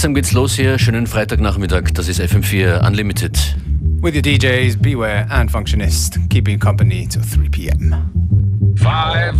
Langsam geht's los hier. Schönen Freitagnachmittag. Das ist FM4 Unlimited. With your DJs, Beware and Functionist, keeping company till 3 p.m. Five,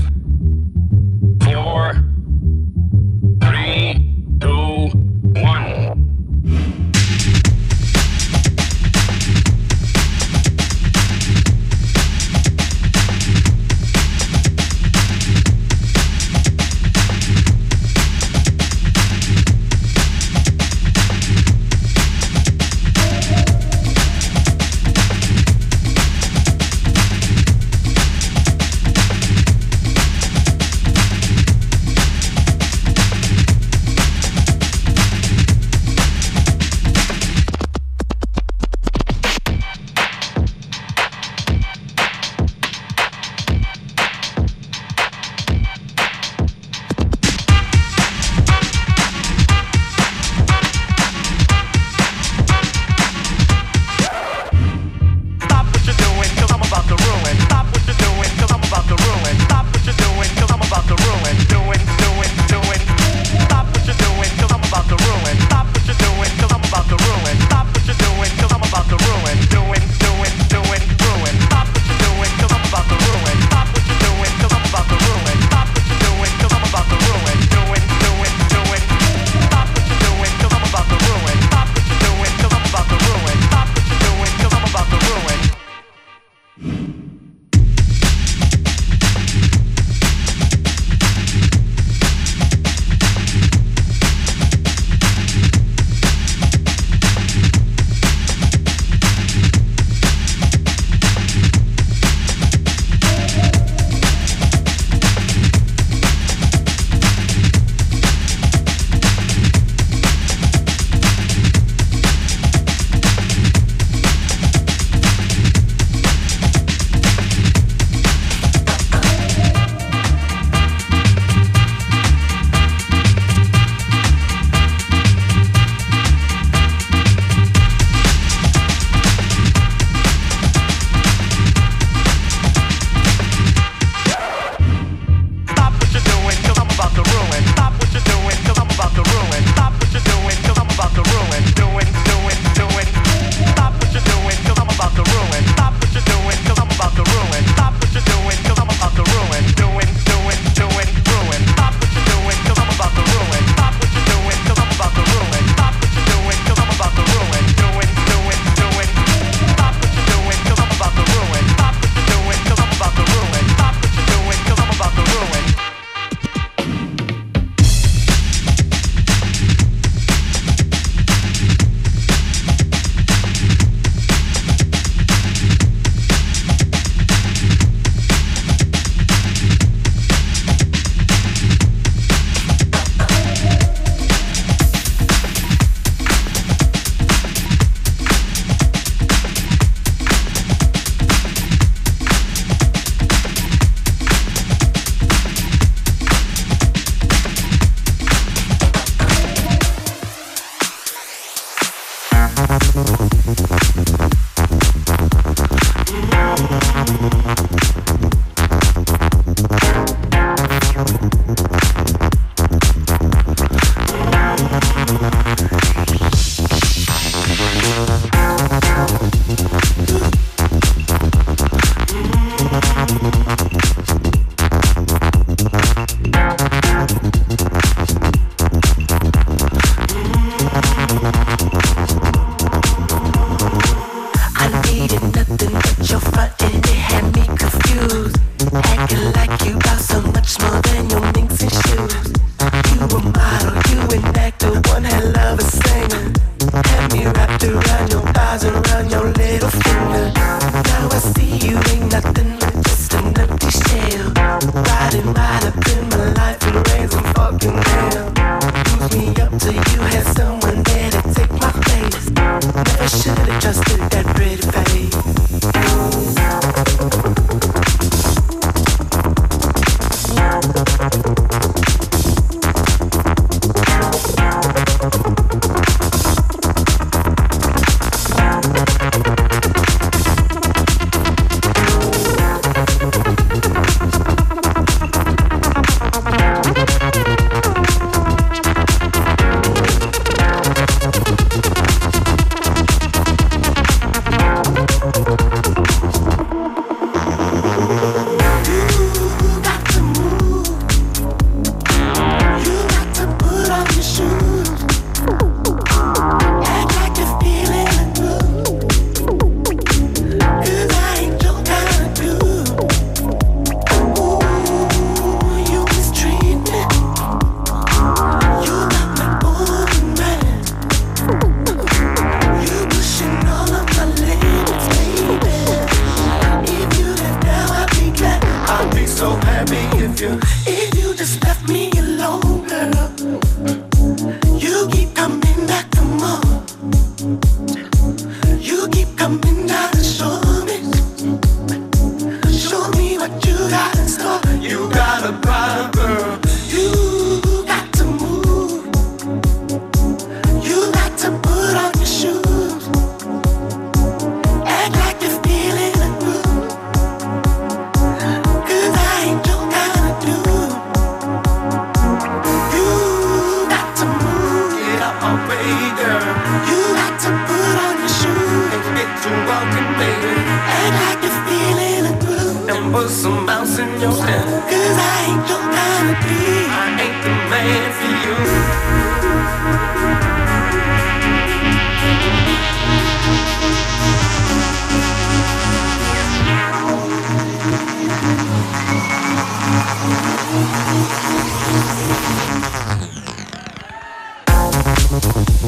Thank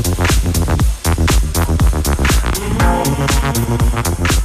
you.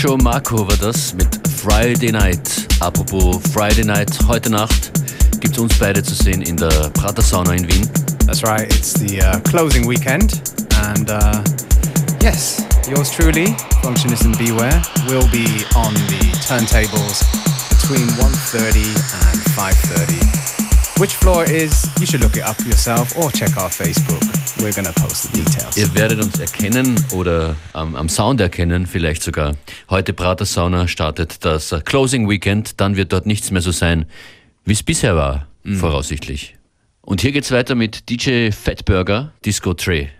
Nacho Marco war das mit Friday Night. Apropos Friday Night, heute Nacht gibt es uns beide zu sehen in der Pratersauna in Wien. That's right, it's the uh, closing weekend, and uh, yes, yours truly, Functionist and Beware, will be on the turntables between 1.30 and 5.30. Which floor is, you should look it up yourself or check our Facebook. We're gonna post the details. Ihr werdet uns erkennen oder ähm, am Sound erkennen, vielleicht sogar. Heute Prater Sauna startet das Closing Weekend, dann wird dort nichts mehr so sein, wie es bisher war, voraussichtlich. Und hier geht's weiter mit DJ Fatburger, Disco Tray.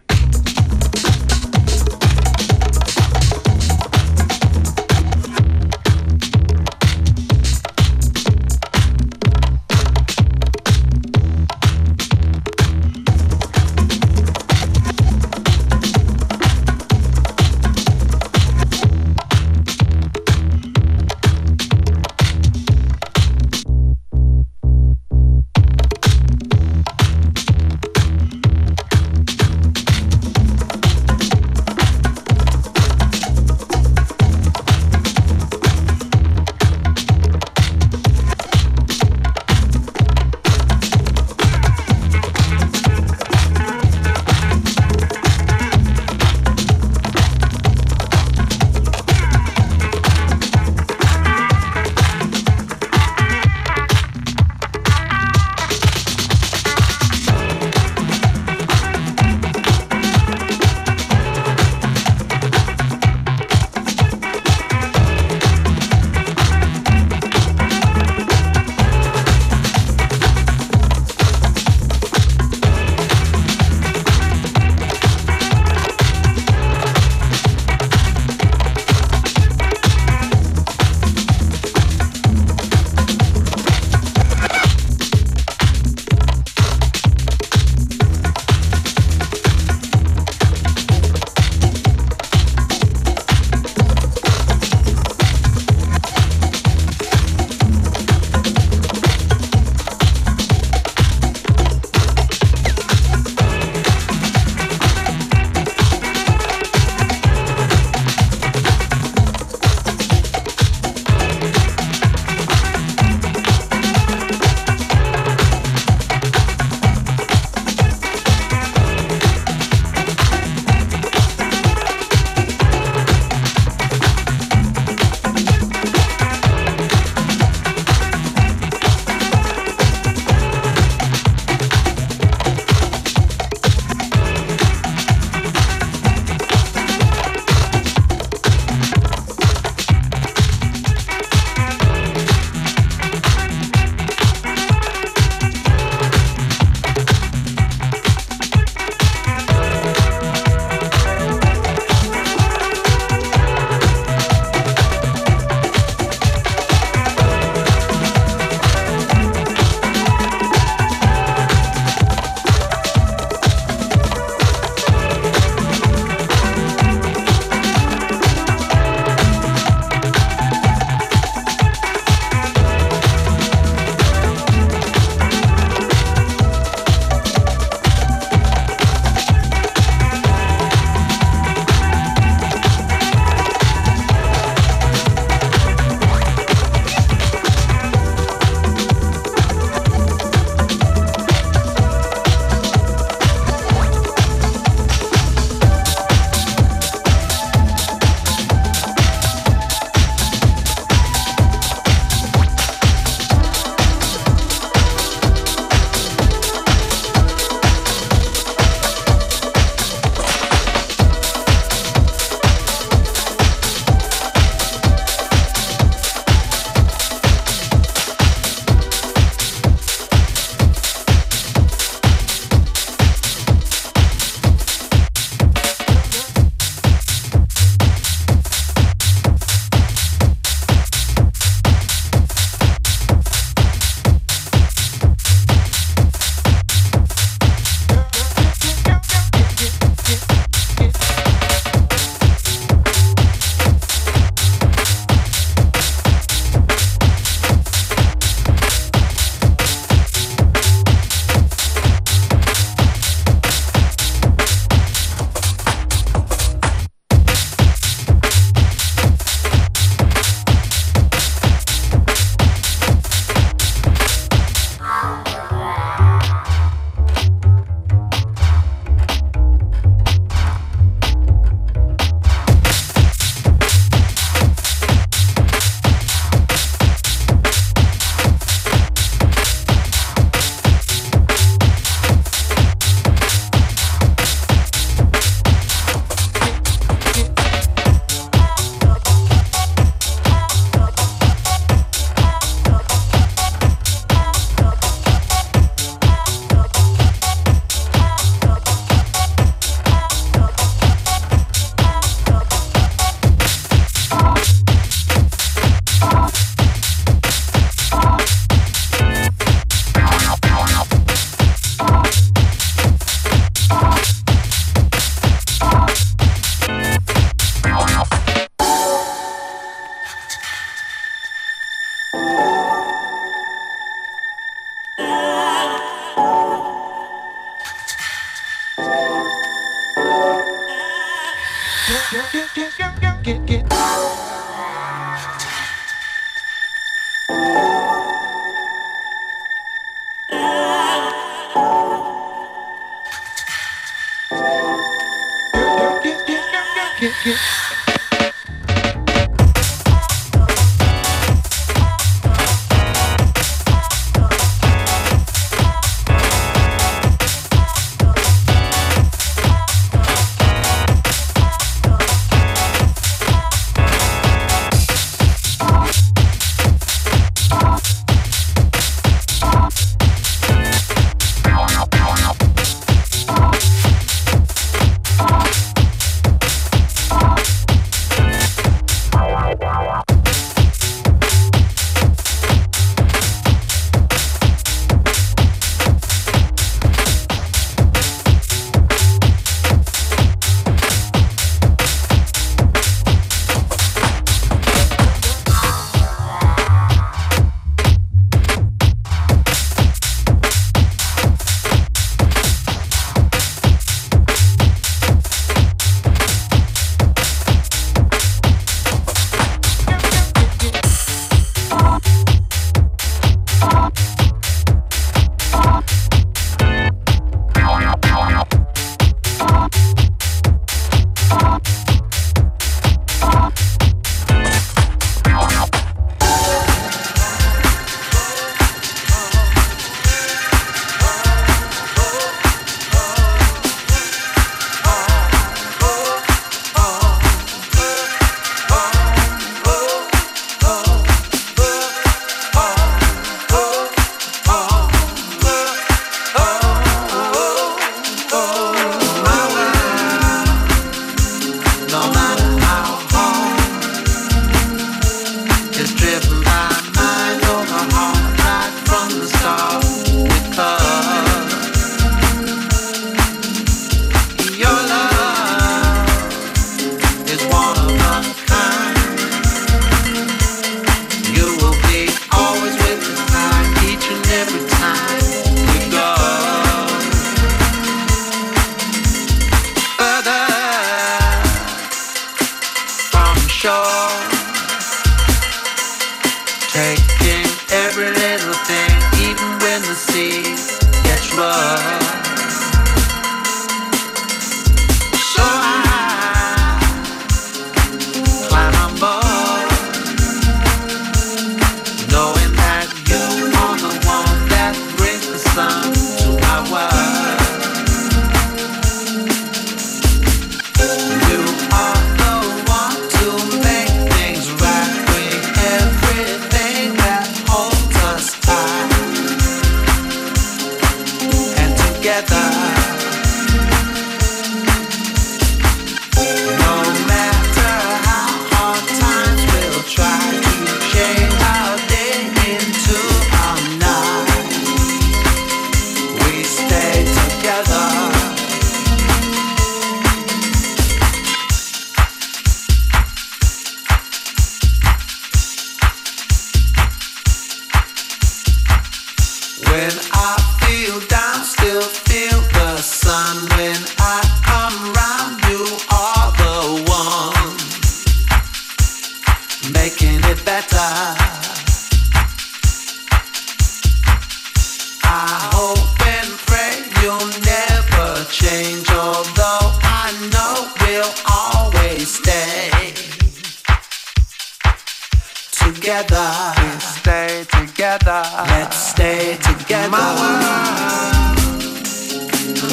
together. We stay together. Let's stay together. My world,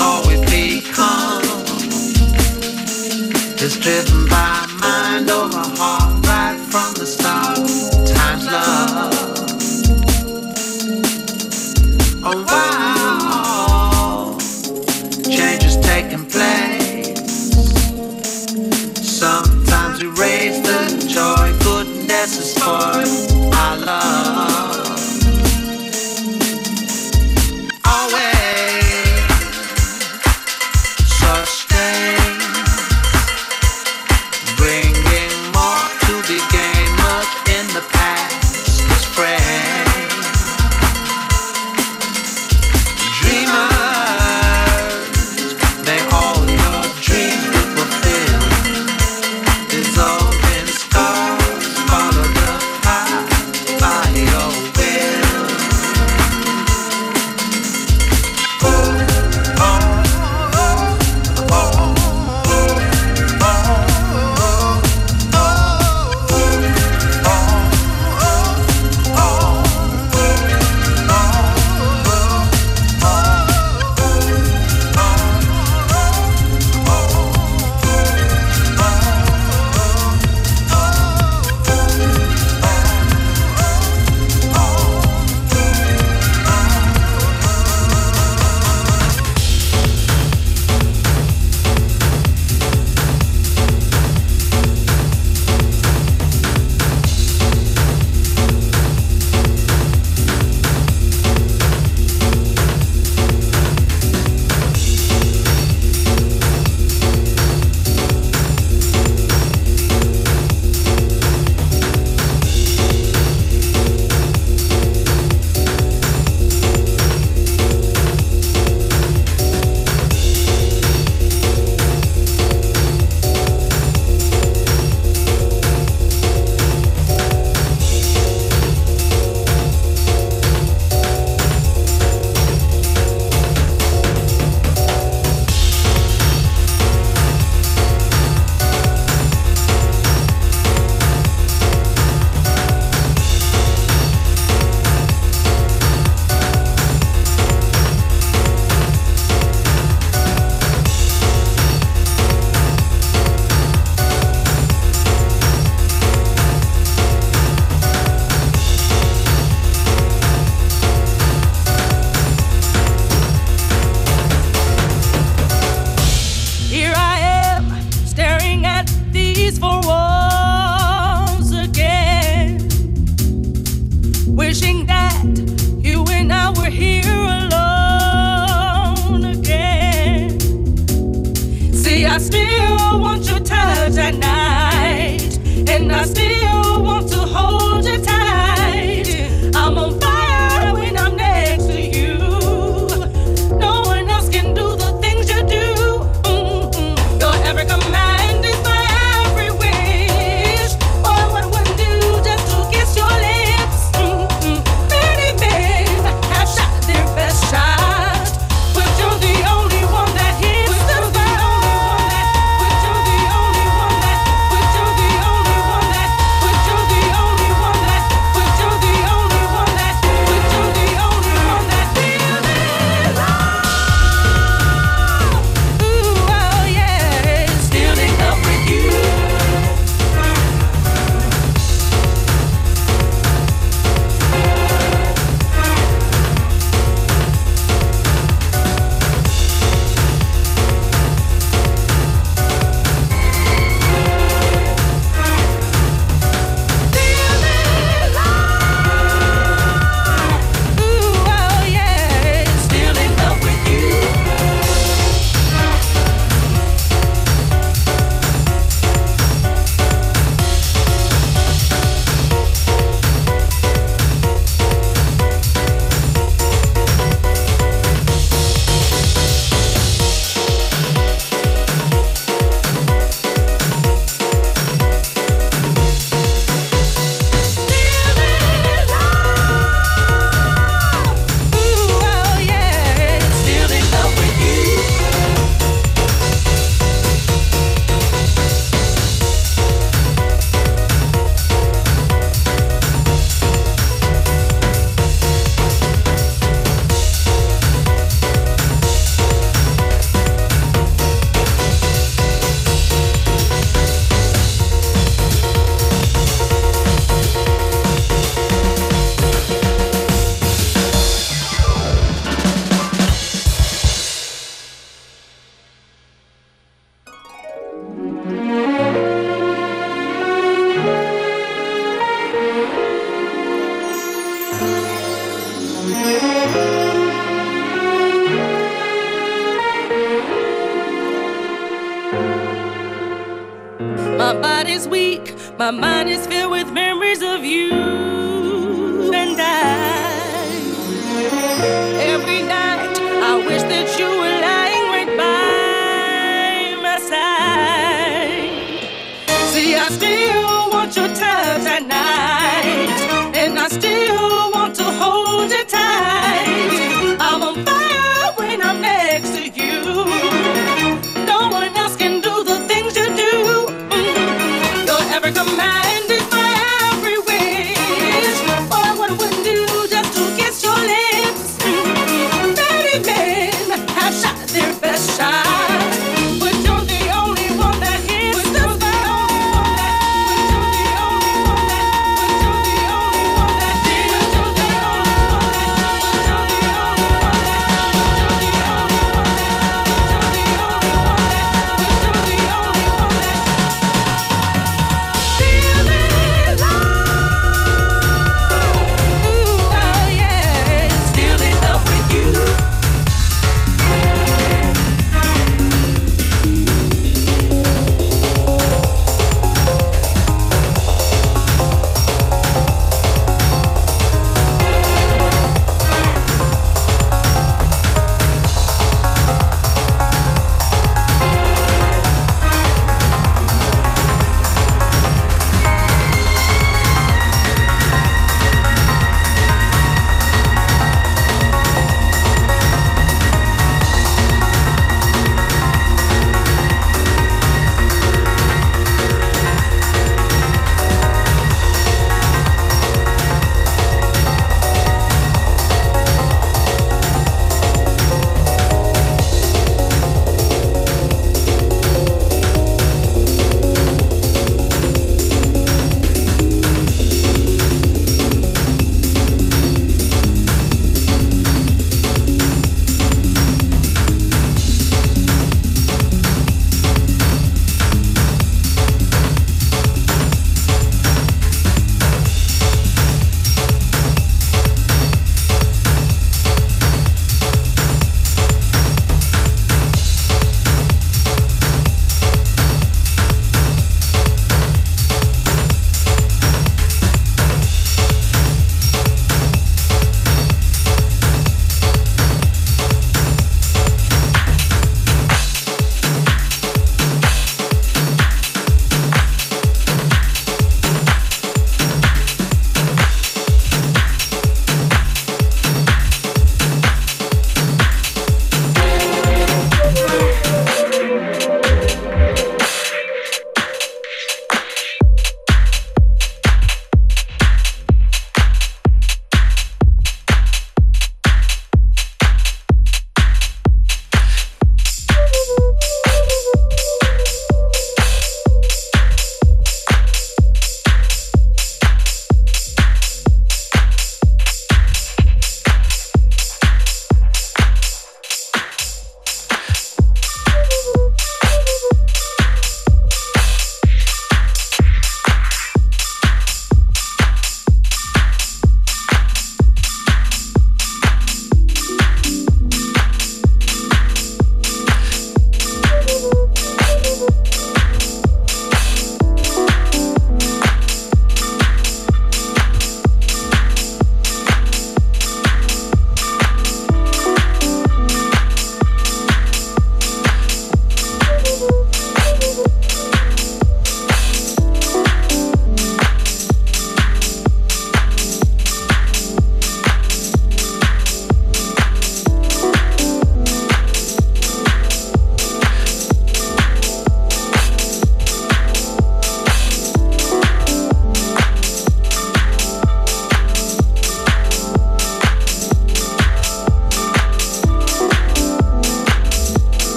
all we become is driven by mind oh, over heart right from the start. Time's love. Oh, wow. heart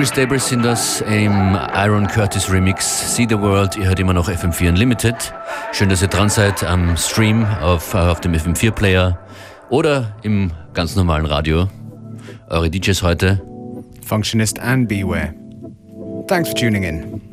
Ogre Stables sind das im Iron Curtis Remix See the World. Ihr hört immer noch FM4 Unlimited. Schön, dass ihr dran seid am Stream auf, auf dem FM4 Player oder im ganz normalen Radio. Eure DJs heute. Functionist and Beware. Thanks for tuning in.